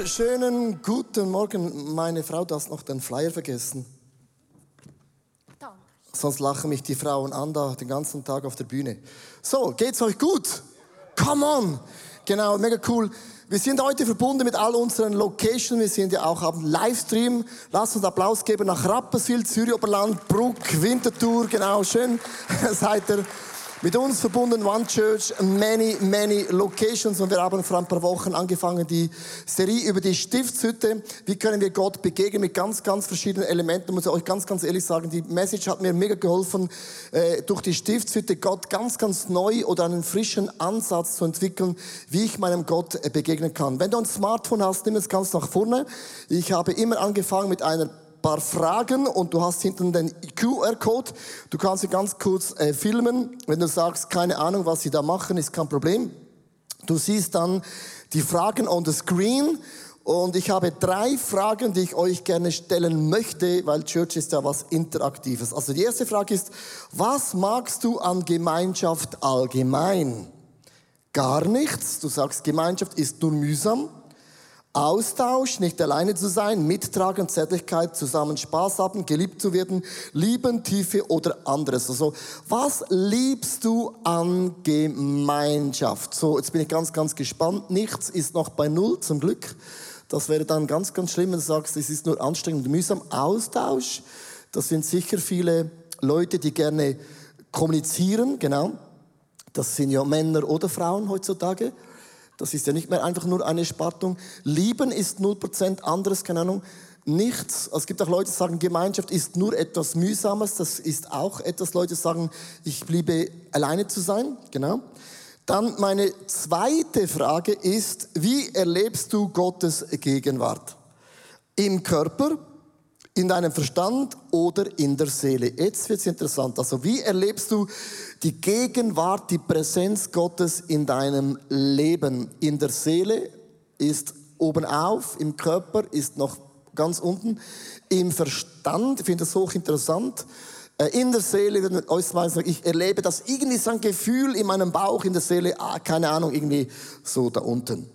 wunderschönen guten Morgen. Meine Frau, du hast noch den Flyer vergessen. Danke. Sonst lachen mich die Frauen an da den ganzen Tag auf der Bühne. So, geht's euch gut? Come on! Genau, mega cool. Wir sind heute verbunden mit all unseren Locations. Wir sind ja auch am Livestream. Lasst uns Applaus geben nach Rapperswil, Zürich Oberland, Bruck, Winterthur. Genau, schön seid ihr mit uns verbunden, One Church, many, many locations. Und wir haben vor ein paar Wochen angefangen, die Serie über die Stiftshütte. Wie können wir Gott begegnen mit ganz, ganz verschiedenen Elementen. Ich muss euch ganz, ganz ehrlich sagen, die Message hat mir mega geholfen, äh, durch die Stiftshütte Gott ganz, ganz neu oder einen frischen Ansatz zu entwickeln, wie ich meinem Gott äh, begegnen kann. Wenn du ein Smartphone hast, nimm es ganz nach vorne. Ich habe immer angefangen mit einer paar Fragen und du hast hinten den QR-Code. Du kannst sie ganz kurz äh, filmen. Wenn du sagst, keine Ahnung, was sie da machen, ist kein Problem. Du siehst dann die Fragen on the screen und ich habe drei Fragen, die ich euch gerne stellen möchte, weil Church ist ja was Interaktives. Also die erste Frage ist, was magst du an Gemeinschaft allgemein? Gar nichts. Du sagst, Gemeinschaft ist nur mühsam. Austausch, nicht alleine zu sein, Mittragen, Zärtlichkeit, zusammen Spaß haben, geliebt zu werden, lieben, Tiefe oder anderes. Also, was liebst du an Gemeinschaft? So, jetzt bin ich ganz, ganz gespannt. Nichts ist noch bei Null, zum Glück. Das wäre dann ganz, ganz schlimm, wenn du sagst, es ist nur anstrengend und mühsam. Austausch, das sind sicher viele Leute, die gerne kommunizieren, genau. Das sind ja Männer oder Frauen heutzutage. Das ist ja nicht mehr einfach nur eine Spaltung. Lieben ist 0%, anderes, keine Ahnung, nichts. Es gibt auch Leute, die sagen, Gemeinschaft ist nur etwas Mühsames. Das ist auch etwas, Leute sagen, ich liebe alleine zu sein. Genau. Dann meine zweite Frage ist, wie erlebst du Gottes Gegenwart? Im Körper, in deinem Verstand oder in der Seele. Jetzt wird es interessant. Also wie erlebst du die Gegenwart, die Präsenz Gottes in deinem Leben? In der Seele ist oben auf, im Körper ist noch ganz unten. Im Verstand, ich finde das hochinteressant. Äh, in der Seele, ich erlebe das irgendwie so ein Gefühl in meinem Bauch, in der Seele, ah, keine Ahnung, irgendwie so da unten.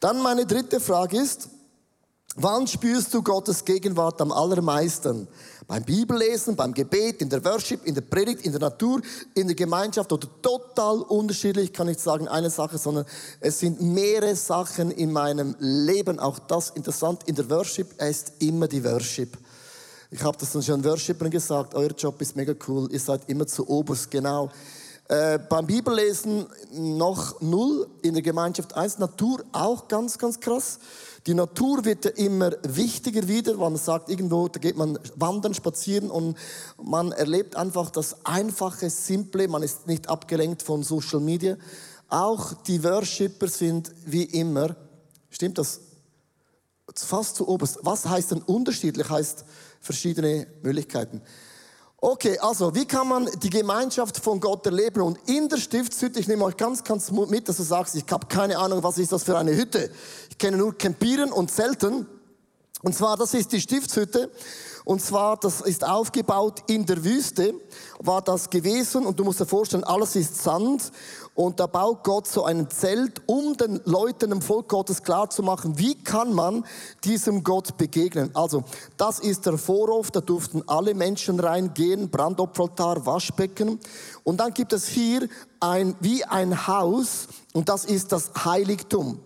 Dann meine dritte Frage ist, Wann spürst du Gottes Gegenwart am allermeisten? Beim Bibellesen, beim Gebet, in der Worship, in der Predigt, in der Natur, in der Gemeinschaft oder total unterschiedlich, kann ich sagen, eine Sache, sondern es sind mehrere Sachen in meinem Leben. Auch das interessant. In der Worship ist immer die Worship. Ich habe das schon Worshipern gesagt, euer Job ist mega cool, ihr seid immer zu oberst, genau. Äh, beim Bibellesen noch null, in der Gemeinschaft eins, Natur auch ganz, ganz krass. Die Natur wird ja immer wichtiger wieder, man sagt, irgendwo, da geht man wandern, spazieren und man erlebt einfach das Einfache, Simple, man ist nicht abgelenkt von Social Media. Auch die Worshipper sind wie immer, stimmt das? Fast zu oberst. Was heißt denn unterschiedlich? Heißt verschiedene Möglichkeiten. Okay, also wie kann man die Gemeinschaft von Gott erleben? Und in der Stiftshütte, ich nehme euch ganz, ganz mit, dass du sagst, ich habe keine Ahnung, was ist das für eine Hütte. Ich kenne nur Campieren und Zelten. Und zwar, das ist die Stiftshütte. Und zwar, das ist aufgebaut in der Wüste, war das gewesen. Und du musst dir vorstellen, alles ist Sand. Und da baut Gott so ein Zelt, um den Leuten im Volk Gottes klar zu machen, wie kann man diesem Gott begegnen. Also, das ist der Vorhof, da durften alle Menschen reingehen, Brandopferaltar, Waschbecken. Und dann gibt es hier ein, wie ein Haus, und das ist das Heiligtum.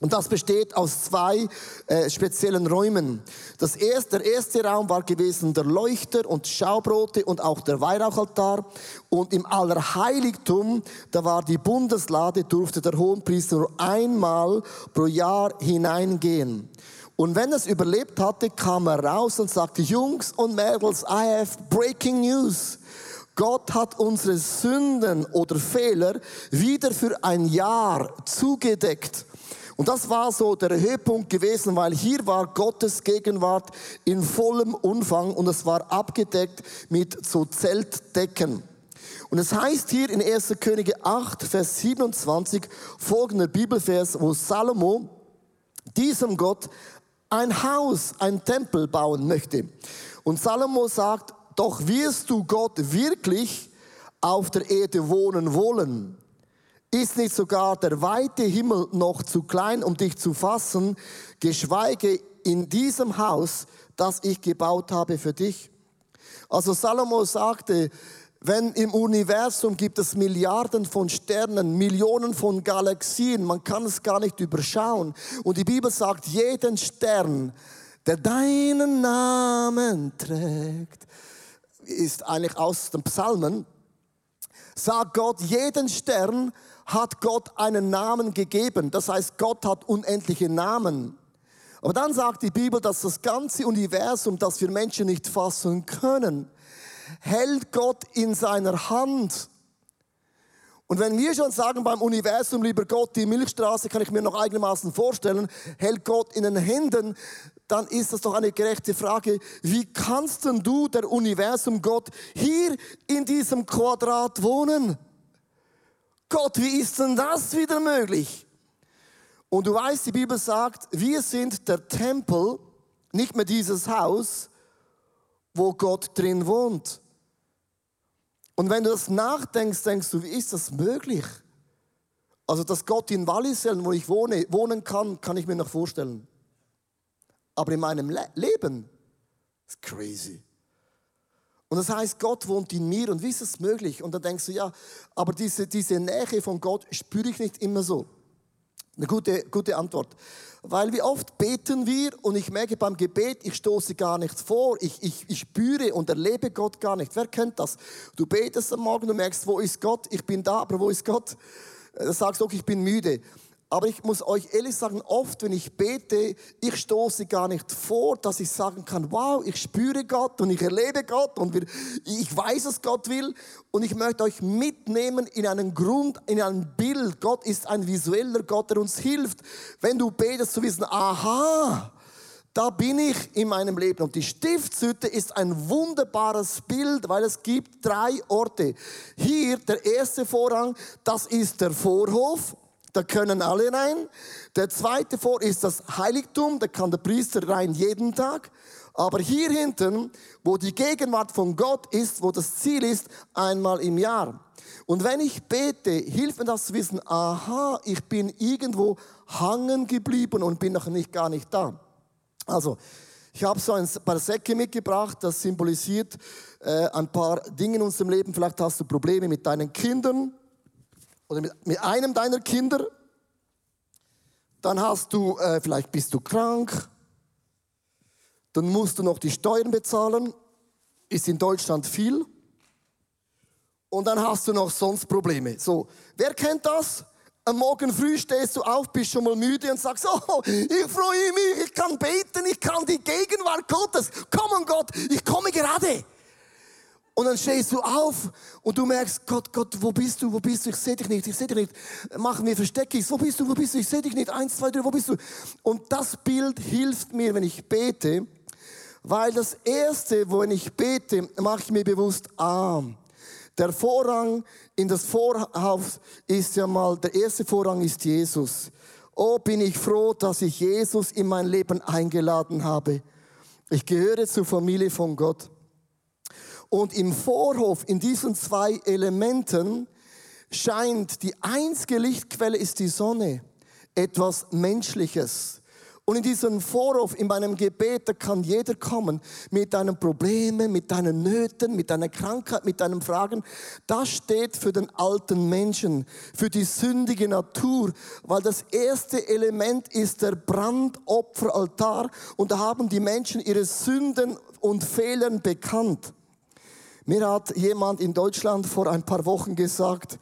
Und das besteht aus zwei äh, speziellen Räumen. Das erste, der erste Raum war gewesen der Leuchter und Schaubrote und auch der Weihrauchaltar. Und im Allerheiligtum, da war die Bundeslade, durfte der Hohenpriester nur einmal pro Jahr hineingehen. Und wenn es überlebt hatte, kam er raus und sagte, Jungs und Mädels, I have breaking news. Gott hat unsere Sünden oder Fehler wieder für ein Jahr zugedeckt. Und das war so der Höhepunkt gewesen, weil hier war Gottes Gegenwart in vollem Umfang und es war abgedeckt mit so Zeltdecken. Und es heißt hier in 1. Könige 8, Vers 27 folgender Bibelvers, wo Salomo diesem Gott ein Haus, ein Tempel bauen möchte. Und Salomo sagt, doch wirst du Gott wirklich auf der Erde wohnen wollen. Ist nicht sogar der weite Himmel noch zu klein, um dich zu fassen, geschweige in diesem Haus, das ich gebaut habe für dich? Also Salomo sagte, wenn im Universum gibt es Milliarden von Sternen, Millionen von Galaxien, man kann es gar nicht überschauen. Und die Bibel sagt, jeden Stern, der deinen Namen trägt, ist eigentlich aus den Psalmen, sagt Gott, jeden Stern hat Gott einen Namen gegeben. Das heißt, Gott hat unendliche Namen. Aber dann sagt die Bibel, dass das ganze Universum, das wir Menschen nicht fassen können, hält Gott in seiner Hand. Und wenn wir schon sagen beim Universum, lieber Gott, die Milchstraße kann ich mir noch einigermaßen vorstellen, hält Gott in den Händen, dann ist das doch eine gerechte Frage. Wie kannst denn du, der Universum Gott, hier in diesem Quadrat wohnen? Gott, wie ist denn das wieder möglich? Und du weißt, die Bibel sagt, wir sind der Tempel, nicht mehr dieses Haus, wo Gott drin wohnt. Und wenn du das nachdenkst, denkst du, wie ist das möglich? Also, dass Gott in Wallisellen, wo ich wohne, wohnen kann, kann ich mir noch vorstellen. Aber in meinem Le Leben ist crazy. Und das heißt, Gott wohnt in mir und wie ist das möglich? Und dann denkst du, ja, aber diese, diese Nähe von Gott spüre ich nicht immer so. Eine gute, gute Antwort. Weil wie oft beten wir und ich merke beim Gebet, ich stoße gar nichts vor, ich, ich, ich spüre und erlebe Gott gar nicht. Wer kennt das? Du betest am Morgen, du merkst, wo ist Gott? Ich bin da, aber wo ist Gott? Du sagst, okay, ich bin müde. Aber ich muss euch ehrlich sagen, oft, wenn ich bete, ich stoße gar nicht vor, dass ich sagen kann, wow, ich spüre Gott und ich erlebe Gott und ich weiß, was Gott will. Und ich möchte euch mitnehmen in einen Grund, in ein Bild. Gott ist ein visueller Gott, der uns hilft. Wenn du betest, zu wissen, aha, da bin ich in meinem Leben. Und die Stiftshütte ist ein wunderbares Bild, weil es gibt drei Orte. Hier, der erste Vorrang, das ist der Vorhof da können alle rein. Der zweite Vor ist das Heiligtum, da kann der Priester rein jeden Tag. Aber hier hinten, wo die Gegenwart von Gott ist, wo das Ziel ist, einmal im Jahr. Und wenn ich bete, hilft mir das zu wissen, aha, ich bin irgendwo hangen geblieben und bin noch nicht gar nicht da. Also, ich habe so ein paar Säcke mitgebracht, das symbolisiert äh, ein paar Dinge in unserem Leben. Vielleicht hast du Probleme mit deinen Kindern, oder mit, mit einem deiner Kinder, dann hast du, äh, vielleicht bist du krank, dann musst du noch die Steuern bezahlen, ist in Deutschland viel. Und dann hast du noch sonst Probleme. So, wer kennt das? Am Morgen früh stehst du auf, bist schon mal müde und sagst, oh, ich freue mich, ich kann beten, ich kann die Gegenwart Gottes. Komm Gott, ich. Und dann stehst du auf und du merkst, Gott, Gott, wo bist du, wo bist du? Ich sehe dich nicht, ich sehe dich nicht. Machen wir Versteckis, wo bist du, wo bist du? Ich sehe dich nicht. Eins, zwei, drei, wo bist du? Und das Bild hilft mir, wenn ich bete, weil das Erste, wo ich bete, mache ich mir bewusst, ah, der Vorrang in das Vorhaus ist ja mal, der erste Vorrang ist Jesus. Oh, bin ich froh, dass ich Jesus in mein Leben eingeladen habe. Ich gehöre zur Familie von Gott. Und im Vorhof, in diesen zwei Elementen, scheint die einzige Lichtquelle ist die Sonne. Etwas Menschliches. Und in diesem Vorhof, in meinem Gebet, da kann jeder kommen mit deinen Problemen, mit deinen Nöten, mit deiner Krankheit, mit deinen Fragen. Das steht für den alten Menschen, für die sündige Natur, weil das erste Element ist der Brandopferaltar und da haben die Menschen ihre Sünden und Fehlern bekannt. Mir hat jemand in Deutschland vor ein paar Wochen gesagt,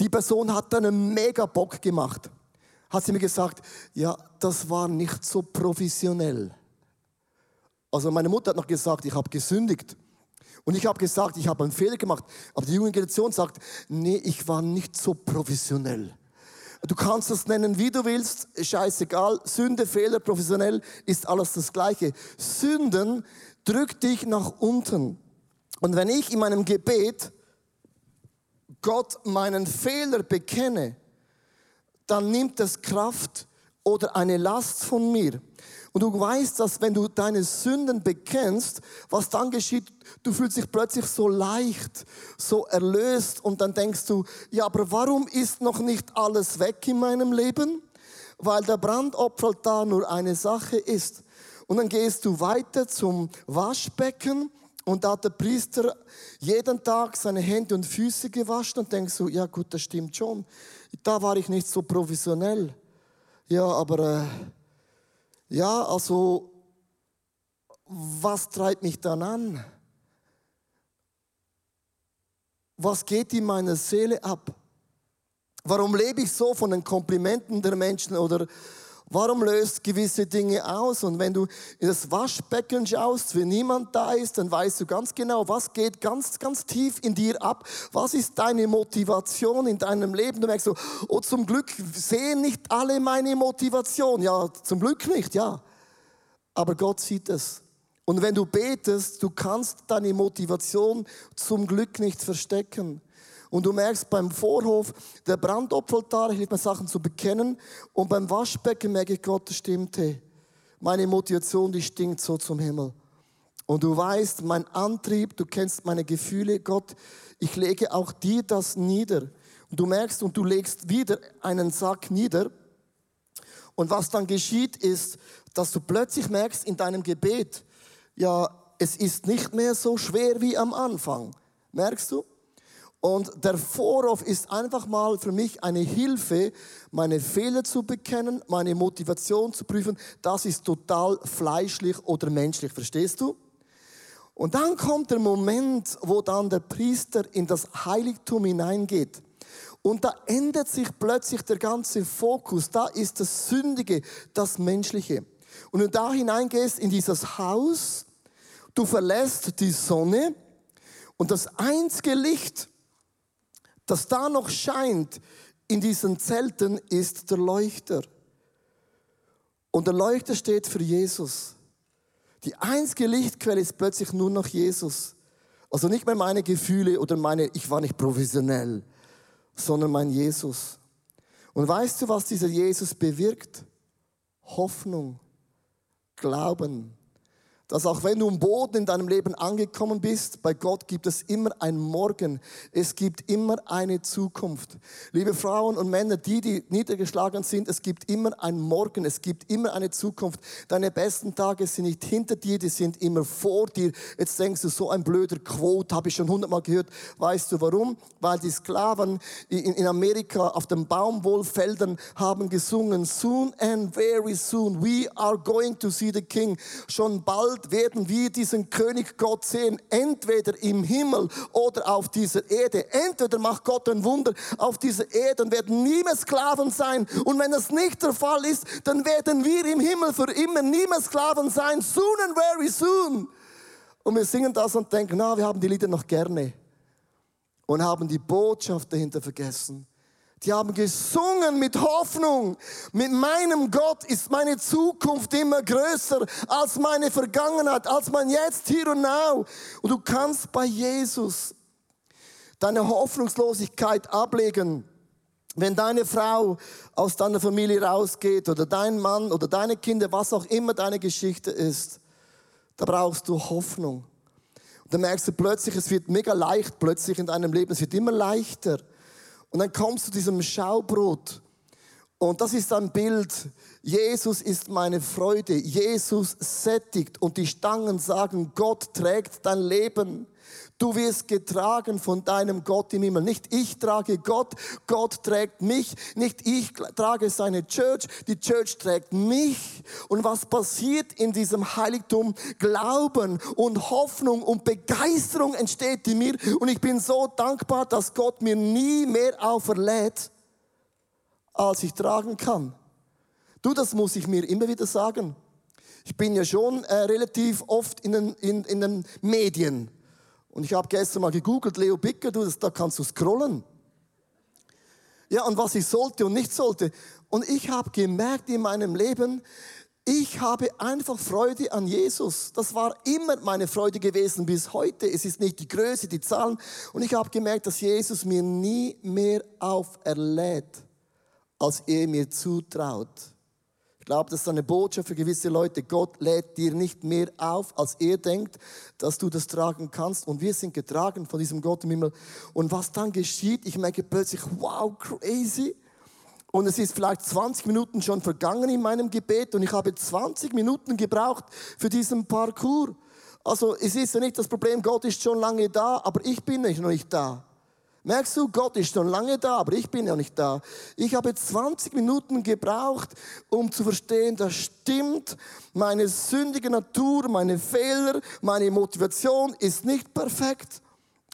die Person hat einen mega Bock gemacht. Hat sie mir gesagt, ja, das war nicht so professionell. Also meine Mutter hat noch gesagt, ich habe gesündigt. Und ich habe gesagt, ich habe einen Fehler gemacht. Aber die junge Generation sagt, nee, ich war nicht so professionell. Du kannst es nennen, wie du willst, scheißegal. Sünde, Fehler, professionell ist alles das Gleiche. Sünden drückt dich nach unten. Und wenn ich in meinem Gebet Gott meinen Fehler bekenne, dann nimmt es Kraft oder eine Last von mir. Und du weißt, dass wenn du deine Sünden bekennst, was dann geschieht, du fühlst dich plötzlich so leicht, so erlöst und dann denkst du, ja, aber warum ist noch nicht alles weg in meinem Leben? Weil der Brandopferaltar nur eine Sache ist. Und dann gehst du weiter zum Waschbecken und da hat der Priester jeden Tag seine Hände und Füße gewaschen und denkst du, ja gut, das stimmt schon. Da war ich nicht so professionell. Ja, aber... Äh, ja, also, was treibt mich dann an? Was geht in meiner Seele ab? Warum lebe ich so von den Komplimenten der Menschen oder Warum löst gewisse Dinge aus? Und wenn du in das Waschbecken schaust, wenn niemand da ist, dann weißt du ganz genau, was geht ganz, ganz tief in dir ab. Was ist deine Motivation in deinem Leben? Du merkst so, oh, zum Glück sehen nicht alle meine Motivation. Ja, zum Glück nicht, ja. Aber Gott sieht es. Und wenn du betest, du kannst deine Motivation zum Glück nicht verstecken. Und du merkst beim Vorhof, der Brandopferaltar, liebe mir Sachen zu bekennen. Und beim Waschbecken merke ich, Gott, das stimmt. Meine Motivation, die stinkt so zum Himmel. Und du weißt, mein Antrieb, du kennst meine Gefühle, Gott, ich lege auch dir das nieder. Und du merkst und du legst wieder einen Sack nieder. Und was dann geschieht, ist, dass du plötzlich merkst in deinem Gebet, ja, es ist nicht mehr so schwer wie am Anfang. Merkst du? Und der Vorhof ist einfach mal für mich eine Hilfe, meine Fehler zu bekennen, meine Motivation zu prüfen. Das ist total fleischlich oder menschlich, verstehst du? Und dann kommt der Moment, wo dann der Priester in das Heiligtum hineingeht. Und da ändert sich plötzlich der ganze Fokus. Da ist das Sündige, das Menschliche. Und wenn du da hineingehst in dieses Haus, du verlässt die Sonne und das einzige Licht, das da noch scheint in diesen Zelten, ist der Leuchter. Und der Leuchter steht für Jesus. Die einzige Lichtquelle ist plötzlich nur noch Jesus. Also nicht mehr meine Gefühle oder meine, ich war nicht professionell, sondern mein Jesus. Und weißt du, was dieser Jesus bewirkt? Hoffnung, Glauben, dass auch wenn du am Boden in deinem Leben angekommen bist, bei Gott gibt es immer ein Morgen. Es gibt immer eine Zukunft. Liebe Frauen und Männer, die, die niedergeschlagen sind, es gibt immer ein Morgen. Es gibt immer eine Zukunft. Deine besten Tage sind nicht hinter dir, die sind immer vor dir. Jetzt denkst du, so ein blöder Quote, habe ich schon hundertmal gehört. Weißt du warum? Weil die Sklaven in Amerika auf den Baumwollfeldern haben gesungen, soon and very soon, we are going to see the King. Schon bald bald werden wir diesen König Gott sehen, entweder im Himmel oder auf dieser Erde. Entweder macht Gott ein Wunder auf dieser Erde und werden nie mehr Sklaven sein. Und wenn das nicht der Fall ist, dann werden wir im Himmel für immer nie mehr Sklaven sein. Soon and very soon. Und wir singen das und denken, na, wir haben die Lieder noch gerne. Und haben die Botschaft dahinter vergessen. Die haben gesungen mit Hoffnung. Mit meinem Gott ist meine Zukunft immer größer als meine Vergangenheit, als mein Jetzt, hier und now. Und du kannst bei Jesus deine Hoffnungslosigkeit ablegen. Wenn deine Frau aus deiner Familie rausgeht oder dein Mann oder deine Kinder, was auch immer deine Geschichte ist, da brauchst du Hoffnung. Und dann merkst du plötzlich, es wird mega leicht plötzlich in deinem Leben, es wird immer leichter. Und dann kommst du zu diesem Schaubrot. Und das ist ein Bild. Jesus ist meine Freude. Jesus sättigt. Und die Stangen sagen, Gott trägt dein Leben. Du wirst getragen von deinem Gott im Himmel. Nicht ich trage Gott, Gott trägt mich. Nicht ich trage seine Church, die Church trägt mich. Und was passiert in diesem Heiligtum? Glauben und Hoffnung und Begeisterung entsteht in mir. Und ich bin so dankbar, dass Gott mir nie mehr auferlädt, als ich tragen kann. Du, das muss ich mir immer wieder sagen. Ich bin ja schon äh, relativ oft in den, in, in den Medien. Und ich habe gestern mal gegoogelt, Leo Bicker, du, da kannst du scrollen. Ja, und was ich sollte und nicht sollte. Und ich habe gemerkt in meinem Leben, ich habe einfach Freude an Jesus. Das war immer meine Freude gewesen bis heute. Es ist nicht die Größe, die Zahlen. Und ich habe gemerkt, dass Jesus mir nie mehr auferlädt, als er mir zutraut. Glaube, das ist eine Botschaft für gewisse Leute. Gott lädt dir nicht mehr auf, als er denkt, dass du das tragen kannst. Und wir sind getragen von diesem Gott im Himmel. Und was dann geschieht, ich merke plötzlich, wow, crazy. Und es ist vielleicht 20 Minuten schon vergangen in meinem Gebet und ich habe 20 Minuten gebraucht für diesen Parcours. Also es ist ja nicht das Problem, Gott ist schon lange da, aber ich bin noch nicht da. Merkst du, Gott ist schon lange da, aber ich bin ja nicht da. Ich habe 20 Minuten gebraucht, um zu verstehen, das stimmt. Meine sündige Natur, meine Fehler, meine Motivation ist nicht perfekt.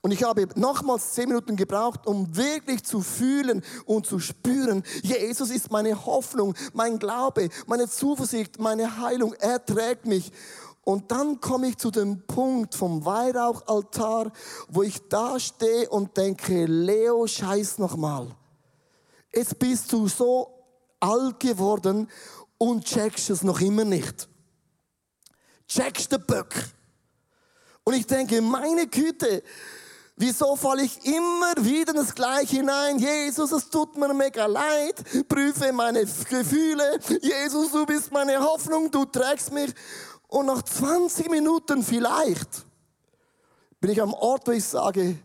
Und ich habe nochmals 10 Minuten gebraucht, um wirklich zu fühlen und zu spüren, Jesus ist meine Hoffnung, mein Glaube, meine Zuversicht, meine Heilung. Er trägt mich. Und dann komme ich zu dem Punkt vom Weihrauchaltar, wo ich da stehe und denke, Leo, scheiß nochmal. Jetzt bist du so alt geworden und checkst es noch immer nicht. Checkst den Böck. Und ich denke, meine Güte, wieso falle ich immer wieder das Gleiche hinein? Jesus, es tut mir mega leid. Prüfe meine Gefühle. Jesus, du bist meine Hoffnung, du trägst mich. Und nach 20 Minuten vielleicht bin ich am Ort, wo ich sage,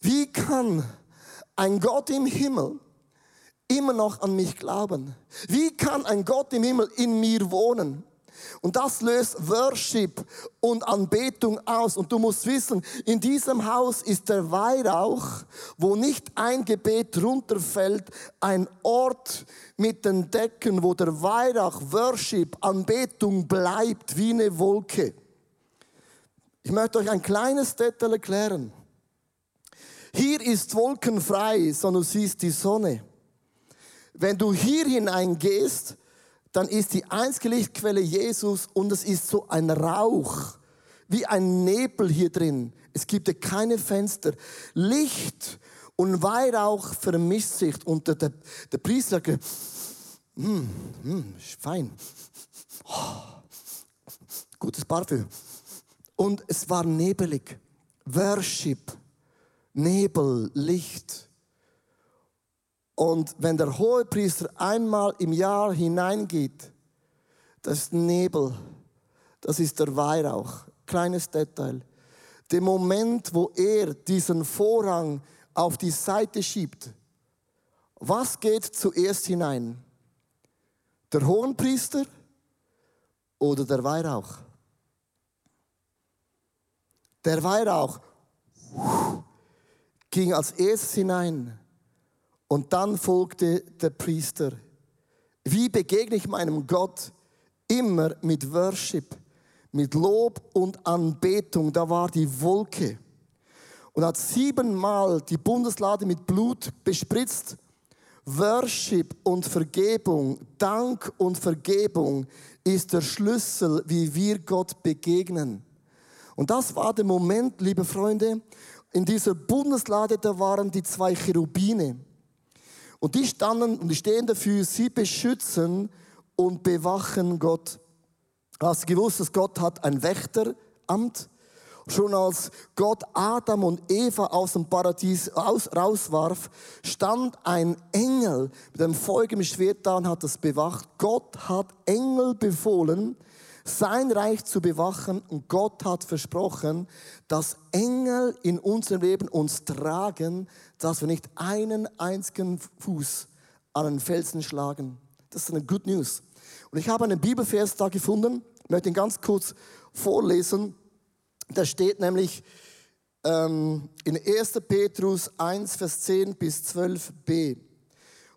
wie kann ein Gott im Himmel immer noch an mich glauben? Wie kann ein Gott im Himmel in mir wohnen? Und das löst Worship und Anbetung aus. Und du musst wissen, in diesem Haus ist der Weihrauch, wo nicht ein Gebet runterfällt, ein Ort mit den Decken, wo der Weihrauch, Worship, Anbetung bleibt wie eine Wolke. Ich möchte euch ein kleines Detail erklären. Hier ist wolkenfrei, sondern du siehst die Sonne. Wenn du hier hineingehst, dann ist die einzige Lichtquelle Jesus und es ist so ein Rauch, wie ein Nebel hier drin. Es gibt keine Fenster. Licht und Weihrauch vermischt sich und der, der, der Priester sagt, mm, mm, fein. Oh, gutes Parfüm. Und es war nebelig. Worship, Nebel, Licht. Und wenn der Hohepriester einmal im Jahr hineingeht, das ist Nebel, das ist der Weihrauch. Kleines Detail. Der Moment, wo er diesen Vorhang auf die Seite schiebt, was geht zuerst hinein? Der Hohenpriester oder der Weihrauch? Der Weihrauch ging als erstes hinein. Und dann folgte der Priester. Wie begegne ich meinem Gott? Immer mit Worship, mit Lob und Anbetung. Da war die Wolke. Und hat siebenmal die Bundeslade mit Blut bespritzt. Worship und Vergebung, Dank und Vergebung ist der Schlüssel, wie wir Gott begegnen. Und das war der Moment, liebe Freunde, in dieser Bundeslade, da waren die zwei Cherubine. Und die standen und die stehen dafür, sie beschützen und bewachen Gott. Hast du gewusst, dass Gott hat ein Wächteramt? Schon als Gott Adam und Eva aus dem Paradies aus, rauswarf, stand ein Engel mit einem feurigen Schwert da und hat das bewacht. Gott hat Engel befohlen, sein Reich zu bewachen und Gott hat versprochen, dass Engel in unserem Leben uns tragen, dass wir nicht einen einzigen Fuß an einen Felsen schlagen. Das ist eine Good News. Und ich habe einen Bibelvers da gefunden, ich möchte ihn ganz kurz vorlesen. Da steht nämlich ähm, in 1. Petrus 1, Vers 10 bis 12b.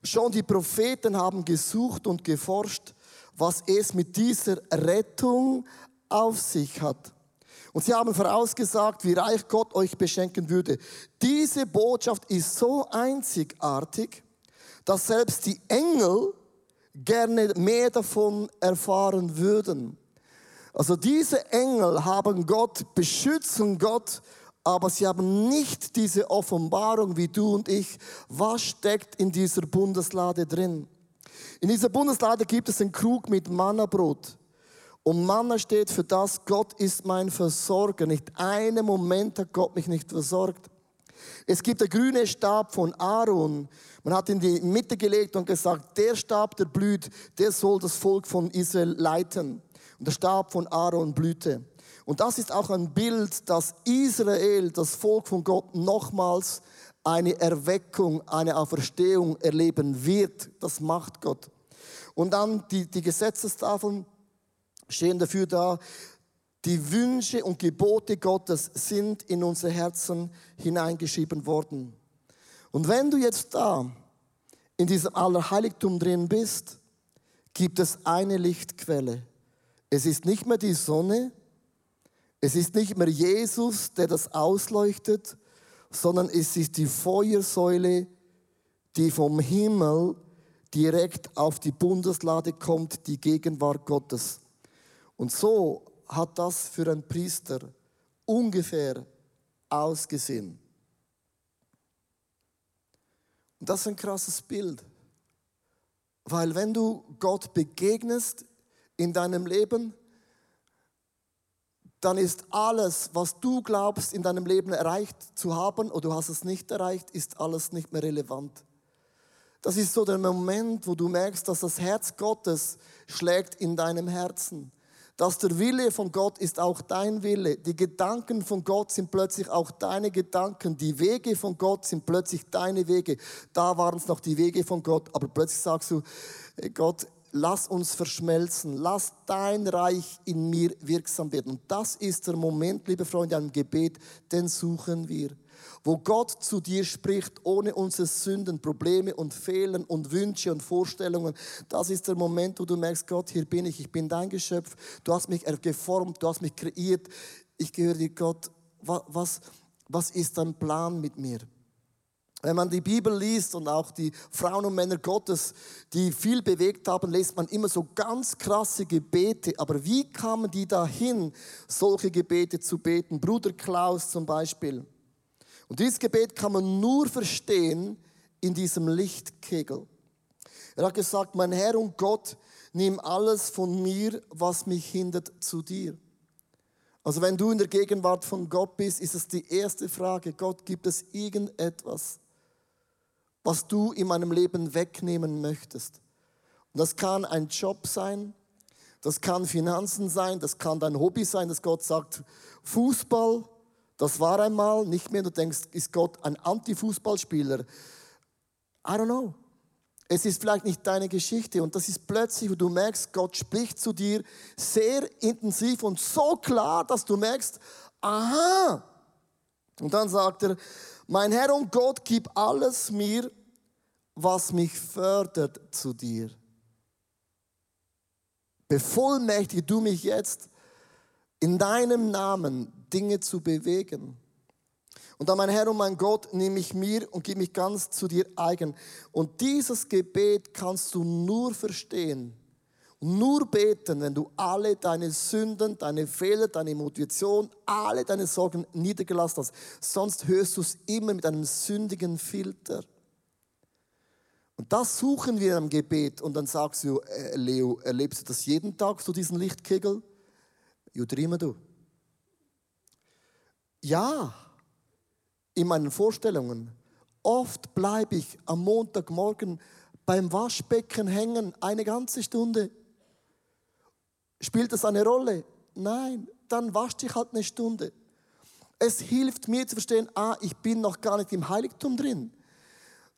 Schon die Propheten haben gesucht und geforscht, was es mit dieser Rettung auf sich hat. Und sie haben vorausgesagt, wie reich Gott euch beschenken würde. Diese Botschaft ist so einzigartig, dass selbst die Engel gerne mehr davon erfahren würden. Also diese Engel haben Gott, beschützen Gott, aber sie haben nicht diese Offenbarung wie du und ich. Was steckt in dieser Bundeslade drin? In dieser Bundeslade gibt es einen Krug mit Mannabrot. Und Manna steht für das, Gott ist mein Versorger. Nicht einen Moment hat Gott mich nicht versorgt. Es gibt der grüne Stab von Aaron. Man hat ihn in die Mitte gelegt und gesagt, der Stab, der blüht, der soll das Volk von Israel leiten. Und der Stab von Aaron blühte. Und das ist auch ein Bild, dass Israel, das Volk von Gott, nochmals eine Erweckung, eine Auferstehung erleben wird. Das macht Gott. Und dann die, die Gesetzestafeln stehen dafür da, die Wünsche und Gebote Gottes sind in unsere Herzen hineingeschrieben worden. Und wenn du jetzt da in diesem Allerheiligtum drin bist, gibt es eine Lichtquelle. Es ist nicht mehr die Sonne, es ist nicht mehr Jesus, der das ausleuchtet, sondern es ist die Feuersäule, die vom Himmel direkt auf die Bundeslade kommt, die Gegenwart Gottes. Und so hat das für einen Priester ungefähr ausgesehen. Und das ist ein krasses Bild, weil wenn du Gott begegnest in deinem Leben, dann ist alles, was du glaubst, in deinem Leben erreicht zu haben oder du hast es nicht erreicht, ist alles nicht mehr relevant. Das ist so der Moment, wo du merkst, dass das Herz Gottes schlägt in deinem Herzen dass der Wille von Gott ist auch dein Wille. Die Gedanken von Gott sind plötzlich auch deine Gedanken. Die Wege von Gott sind plötzlich deine Wege. Da waren es noch die Wege von Gott, aber plötzlich sagst du, Gott, lass uns verschmelzen, lass dein Reich in mir wirksam werden. Und das ist der Moment, liebe Freunde, am Gebet, den suchen wir wo Gott zu dir spricht, ohne unsere Sünden, Probleme und Fehlen und Wünsche und Vorstellungen. Das ist der Moment, wo du merkst, Gott, hier bin ich, ich bin dein Geschöpf, du hast mich geformt, du hast mich kreiert, ich gehöre dir, Gott. Was, was ist dein Plan mit mir? Wenn man die Bibel liest und auch die Frauen und Männer Gottes, die viel bewegt haben, liest man immer so ganz krasse Gebete. Aber wie kamen die dahin, solche Gebete zu beten? Bruder Klaus zum Beispiel. Und dieses Gebet kann man nur verstehen in diesem Lichtkegel. Er hat gesagt, mein Herr und Gott, nimm alles von mir, was mich hindert, zu dir. Also wenn du in der Gegenwart von Gott bist, ist es die erste Frage, Gott, gibt es irgendetwas, was du in meinem Leben wegnehmen möchtest? Und das kann ein Job sein, das kann Finanzen sein, das kann dein Hobby sein, dass Gott sagt, Fußball, das war einmal nicht mehr. Du denkst, ist Gott ein Anti-Fußballspieler? I don't know. Es ist vielleicht nicht deine Geschichte und das ist plötzlich, wo du merkst, Gott spricht zu dir sehr intensiv und so klar, dass du merkst, aha. Und dann sagt er, mein Herr und Gott, gib alles mir, was mich fördert zu dir. Bevollmächtige du mich jetzt in deinem Namen Dinge zu bewegen. Und dann, mein Herr und mein Gott, nehme ich mir und gib mich ganz zu dir eigen. Und dieses Gebet kannst du nur verstehen, nur beten, wenn du alle deine Sünden, deine Fehler, deine Motivation, alle deine Sorgen niedergelassen hast. Sonst hörst du es immer mit einem sündigen Filter. Und das suchen wir im Gebet. Und dann sagst du, äh, Leo, erlebst du das jeden Tag, so diesen Lichtkegel? Immer du. Ja, in meinen Vorstellungen. Oft bleibe ich am Montagmorgen beim Waschbecken hängen, eine ganze Stunde. Spielt das eine Rolle? Nein, dann wasch dich halt eine Stunde. Es hilft mir zu verstehen, ah, ich bin noch gar nicht im Heiligtum drin.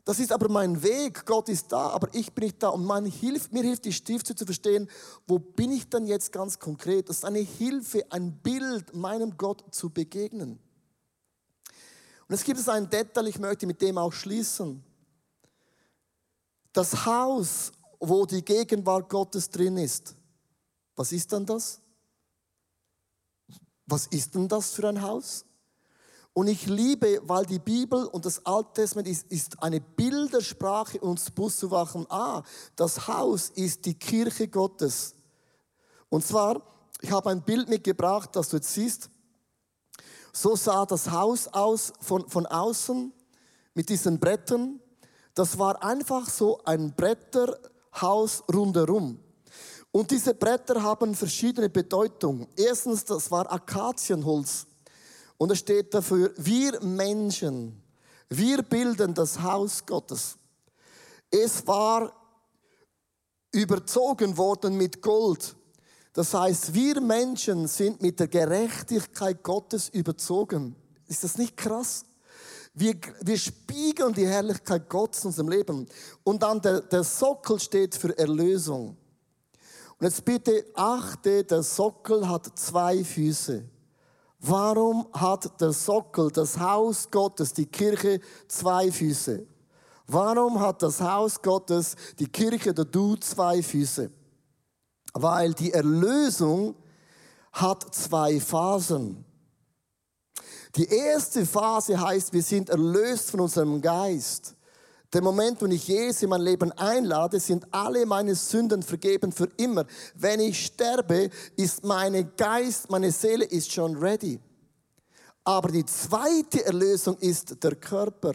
Das ist aber mein Weg. Gott ist da, aber ich bin nicht da. Und man hilft, mir hilft die Stifte zu verstehen, wo bin ich denn jetzt ganz konkret? Das ist eine Hilfe, ein Bild, meinem Gott zu begegnen. Und es gibt ein Detail, ich möchte mit dem auch schließen. Das Haus, wo die Gegenwart Gottes drin ist, was ist denn das? Was ist denn das für ein Haus? Und ich liebe, weil die Bibel und das Alte Testament ist, ist eine Bildersprache, uns bewusst zu machen, ah, das Haus ist die Kirche Gottes. Und zwar, ich habe ein Bild mitgebracht, das du jetzt siehst. So sah das Haus aus von, von außen mit diesen Brettern. Das war einfach so ein Bretterhaus rundherum. Und diese Bretter haben verschiedene Bedeutungen. Erstens, das war Akazienholz. Und es steht dafür, wir Menschen Wir bilden das Haus Gottes. Es war überzogen worden mit Gold. Das heißt, wir Menschen sind mit der Gerechtigkeit Gottes überzogen. Ist das nicht krass? Wir, wir spiegeln die Herrlichkeit Gottes in unserem Leben. Und dann der, der Sockel steht für Erlösung. Und jetzt bitte achte, der Sockel hat zwei Füße. Warum hat der Sockel, das Haus Gottes, die Kirche, zwei Füße? Warum hat das Haus Gottes, die Kirche, der Du, zwei Füße? Weil die Erlösung hat zwei Phasen. Die erste Phase heißt, wir sind erlöst von unserem Geist. Der Moment, wo ich Jesus in mein Leben einlade, sind alle meine Sünden vergeben für immer. Wenn ich sterbe, ist mein Geist, meine Seele ist schon ready. Aber die zweite Erlösung ist der Körper.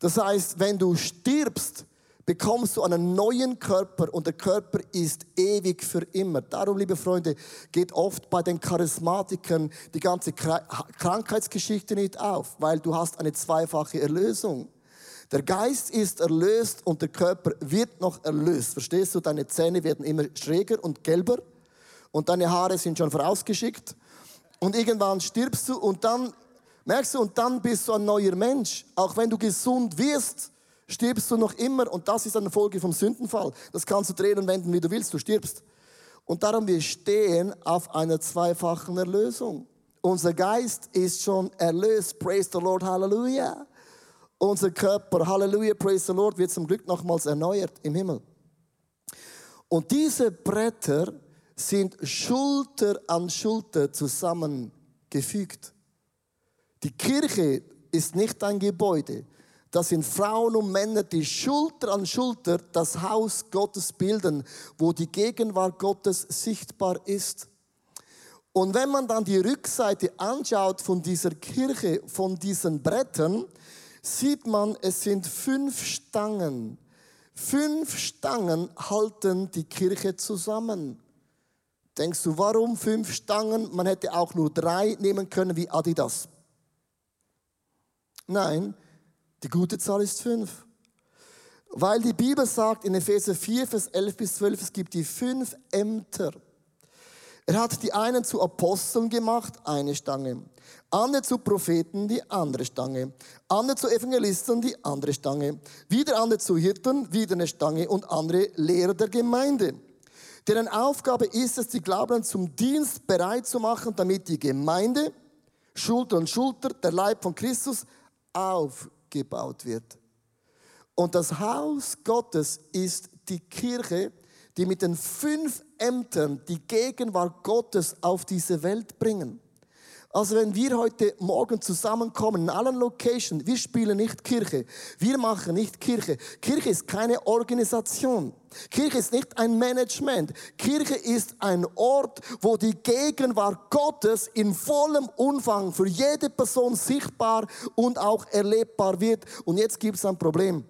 Das heißt, wenn du stirbst, bekommst du einen neuen Körper und der Körper ist ewig für immer. Darum, liebe Freunde, geht oft bei den Charismatikern die ganze Krankheitsgeschichte nicht auf, weil du hast eine zweifache Erlösung. Der Geist ist erlöst und der Körper wird noch erlöst. Verstehst du? Deine Zähne werden immer schräger und gelber und deine Haare sind schon vorausgeschickt. Und irgendwann stirbst du und dann, merkst du, und dann bist du ein neuer Mensch. Auch wenn du gesund wirst, stirbst du noch immer. Und das ist eine Folge vom Sündenfall. Das kannst du drehen und wenden, wie du willst, du stirbst. Und darum, wir stehen auf einer zweifachen Erlösung. Unser Geist ist schon erlöst. Praise the Lord, Halleluja. Unser Körper, Halleluja, praise the Lord, wird zum Glück nochmals erneuert im Himmel. Und diese Bretter sind Schulter an Schulter zusammengefügt. Die Kirche ist nicht ein Gebäude. Das sind Frauen und Männer, die Schulter an Schulter das Haus Gottes bilden, wo die Gegenwart Gottes sichtbar ist. Und wenn man dann die Rückseite anschaut von dieser Kirche, von diesen Brettern, sieht man, es sind fünf Stangen. Fünf Stangen halten die Kirche zusammen. Denkst du, warum fünf Stangen? Man hätte auch nur drei nehmen können wie Adidas. Nein, die gute Zahl ist fünf. Weil die Bibel sagt in Epheser 4, Vers 11 bis 12, es gibt die fünf Ämter. Er hat die einen zu Aposteln gemacht, eine Stange andere zu Propheten, die andere Stange, andere zu Evangelisten, die andere Stange, wieder andere zu Hirten, wieder eine Stange und andere Lehrer der Gemeinde. Deren Aufgabe ist es, die Glaubenden zum Dienst bereit zu machen, damit die Gemeinde, Schulter an Schulter, der Leib von Christus, aufgebaut wird. Und das Haus Gottes ist die Kirche, die mit den fünf Ämtern die Gegenwart Gottes auf diese Welt bringen. Also wenn wir heute Morgen zusammenkommen in allen Locations, wir spielen nicht Kirche, wir machen nicht Kirche. Kirche ist keine Organisation. Kirche ist nicht ein Management. Kirche ist ein Ort, wo die Gegenwart Gottes in vollem Umfang für jede Person sichtbar und auch erlebbar wird. Und jetzt gibt es ein Problem.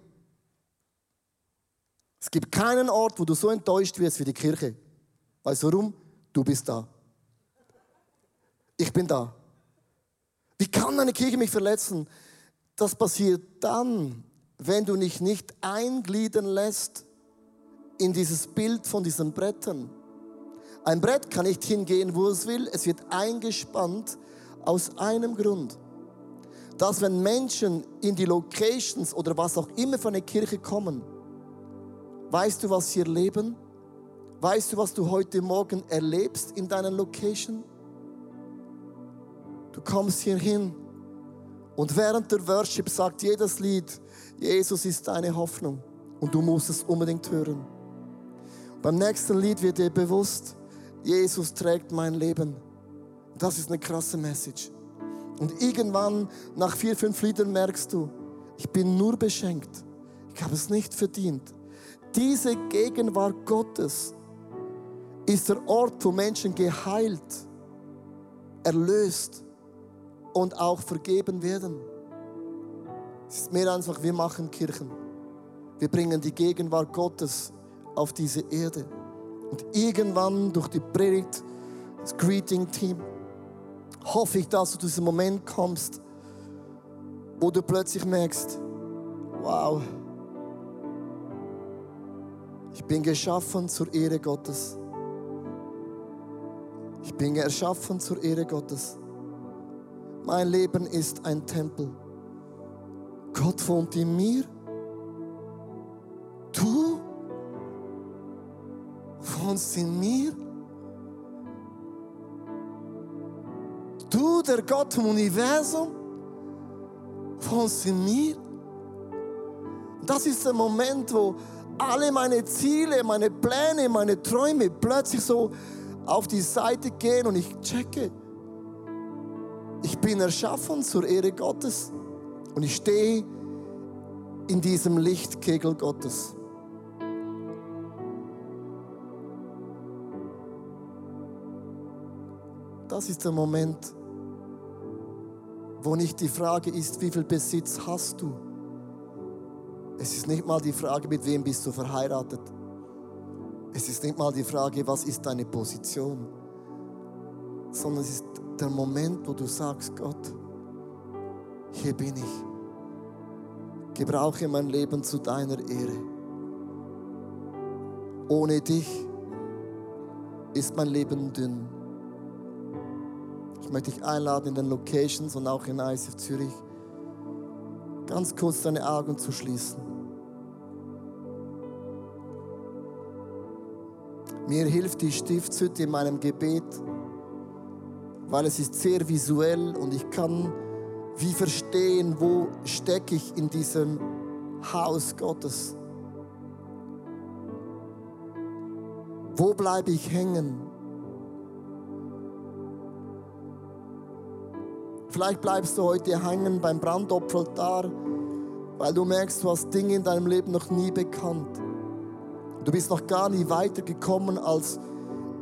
Es gibt keinen Ort, wo du so enttäuscht wirst wie die Kirche. Weißt du warum? Du bist da. Ich bin da. Wie kann eine Kirche mich verletzen? Das passiert dann, wenn du dich nicht eingliedern lässt in dieses Bild von diesen Brettern. Ein Brett kann nicht hingehen, wo es will. Es wird eingespannt aus einem Grund. Dass wenn Menschen in die Locations oder was auch immer von eine Kirche kommen, weißt du, was sie erleben? Weißt du, was du heute Morgen erlebst in deiner Location? Du kommst hier hin und während der Worship sagt jedes Lied, Jesus ist deine Hoffnung und du musst es unbedingt hören. Beim nächsten Lied wird dir bewusst, Jesus trägt mein Leben. Das ist eine krasse Message. Und irgendwann, nach vier, fünf Liedern, merkst du, ich bin nur beschenkt. Ich habe es nicht verdient. Diese Gegenwart Gottes ist der Ort, wo Menschen geheilt, erlöst, und auch vergeben werden. Es ist mehr einfach, wir machen Kirchen. Wir bringen die Gegenwart Gottes auf diese Erde. Und irgendwann durch die Predigt, das Greeting-Team, hoffe ich, dass du zu diesem Moment kommst, wo du plötzlich merkst, wow, bin geschaffen zur Ehre Gottes. Ich bin erschaffen zur Ehre Gottes. Mein Leben ist ein Tempel. Gott wohnt in mir. Du wohnst in mir. Du, der Gott im Universum, wohnst in mir. Das ist der Moment, wo alle meine Ziele, meine Pläne, meine Träume plötzlich so auf die Seite gehen und ich checke. Ich bin erschaffen zur Ehre Gottes und ich stehe in diesem Lichtkegel Gottes. Das ist der Moment, wo nicht die Frage ist, wie viel Besitz hast du? Es ist nicht mal die Frage, mit wem bist du verheiratet. Es ist nicht mal die Frage, was ist deine Position, sondern es ist der Moment, wo du sagst, Gott, hier bin ich. Gebrauche mein Leben zu deiner Ehre. Ohne dich ist mein Leben dünn. Ich möchte dich einladen in den Locations und auch in ICF Zürich, ganz kurz deine Augen zu schließen. Mir hilft die Stiftshütte in meinem Gebet, weil es ist sehr visuell und ich kann wie verstehen, wo stecke ich in diesem Haus Gottes. Wo bleibe ich hängen? Vielleicht bleibst du heute hängen beim Brandopferaltar, weil du merkst, du hast Dinge in deinem Leben noch nie bekannt. Du bist noch gar nie weiter gekommen, als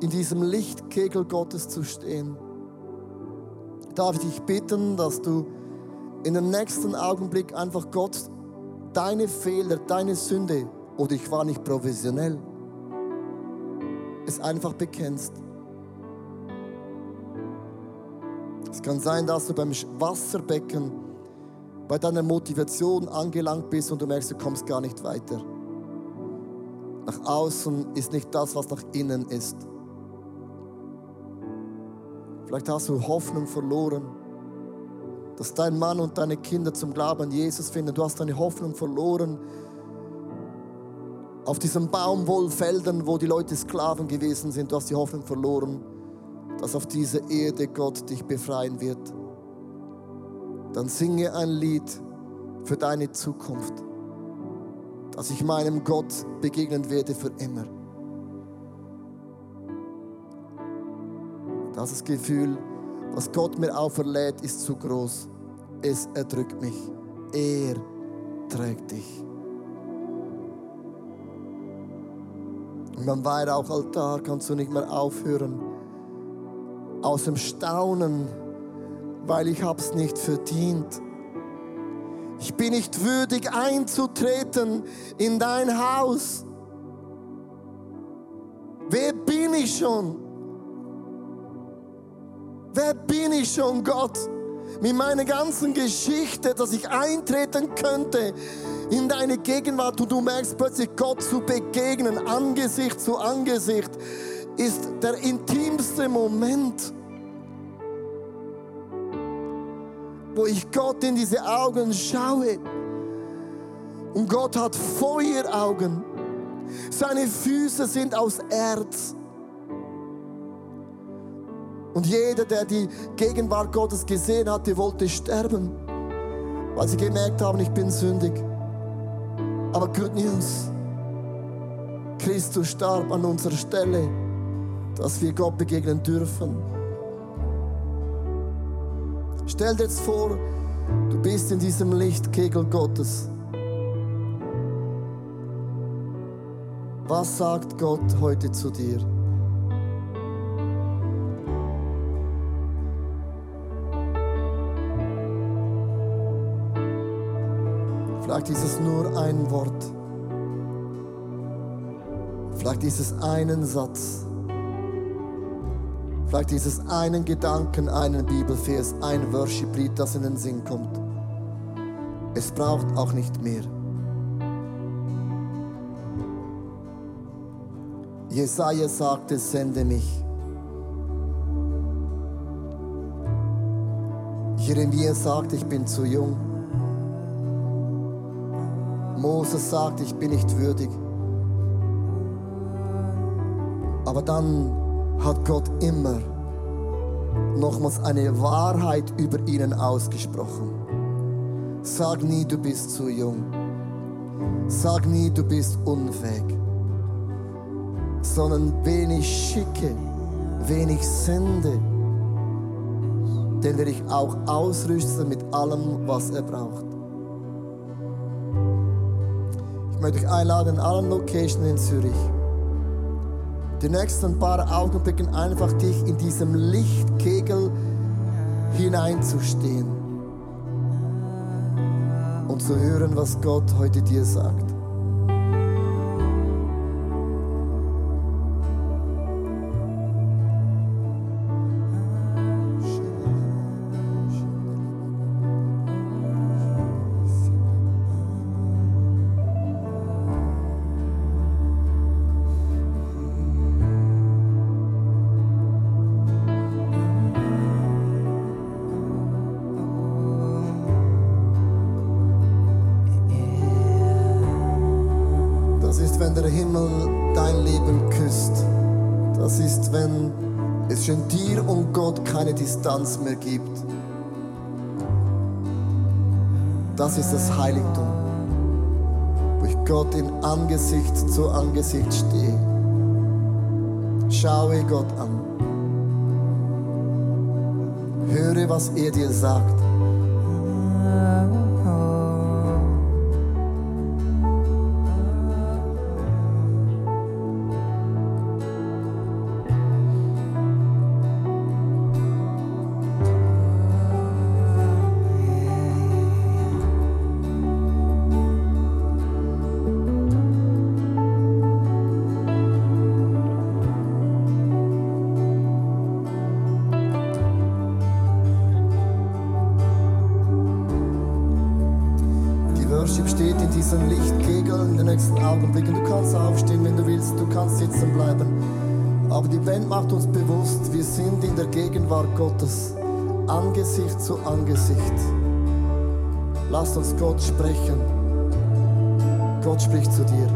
in diesem Lichtkegel Gottes zu stehen. Darf ich dich bitten, dass du in dem nächsten Augenblick einfach Gott deine Fehler, deine Sünde oder ich war nicht professionell, es einfach bekennst. Es kann sein, dass du beim Wasserbecken bei deiner Motivation angelangt bist und du merkst, du kommst gar nicht weiter. Nach außen ist nicht das, was nach innen ist. Vielleicht hast du Hoffnung verloren, dass dein Mann und deine Kinder zum Glauben an Jesus finden. Du hast deine Hoffnung verloren auf diesen Baumwollfeldern, wo die Leute Sklaven gewesen sind. Du hast die Hoffnung verloren, dass auf dieser Erde Gott dich befreien wird. Dann singe ein Lied für deine Zukunft dass ich meinem Gott begegnen werde für immer. Das Gefühl, was Gott mir auferlädt, ist zu groß. Es erdrückt mich. Er trägt dich. Und beim Weihrauchaltar kannst du nicht mehr aufhören. Aus dem Staunen, weil ich es nicht verdient ich bin nicht würdig einzutreten in dein Haus. Wer bin ich schon? Wer bin ich schon, Gott? Mit meiner ganzen Geschichte, dass ich eintreten könnte in deine Gegenwart und du merkst plötzlich Gott zu begegnen, Angesicht zu Angesicht, ist der intimste Moment. Wo ich Gott in diese Augen schaue. Und Gott hat Feueraugen. Seine Füße sind aus Erz. Und jeder, der die Gegenwart Gottes gesehen hatte, wollte sterben, weil sie gemerkt haben, ich bin sündig. Aber Good News, Christus starb an unserer Stelle, dass wir Gott begegnen dürfen. Stell dir jetzt vor, du bist in diesem Lichtkegel Gottes. Was sagt Gott heute zu dir? Vielleicht ist es nur ein Wort. Vielleicht ist es einen Satz. Vielleicht ist es einen Gedanken, einen Bibelvers, ein Worship-Lied, das in den Sinn kommt. Es braucht auch nicht mehr. Jesaja sagte, sende mich. Jeremia sagt, ich bin zu jung. Moses sagt, ich bin nicht würdig. Aber dann hat Gott immer nochmals eine Wahrheit über ihnen ausgesprochen. Sag nie, du bist zu jung. Sag nie, du bist unfähig. Sondern wen ich schicke, wen ich sende, den werde ich auch ausrüsten mit allem, was er braucht. Ich möchte euch einladen, in allen Locations in Zürich, die nächsten paar Augenblicke einfach dich in diesem Lichtkegel hineinzustehen und zu hören, was Gott heute dir sagt. Heiligtum, wo ich Gott in Angesicht zu Angesicht stehe. Schaue Gott an. Höre, was er dir sagt. Gott sprechen. Gott spricht zu dir.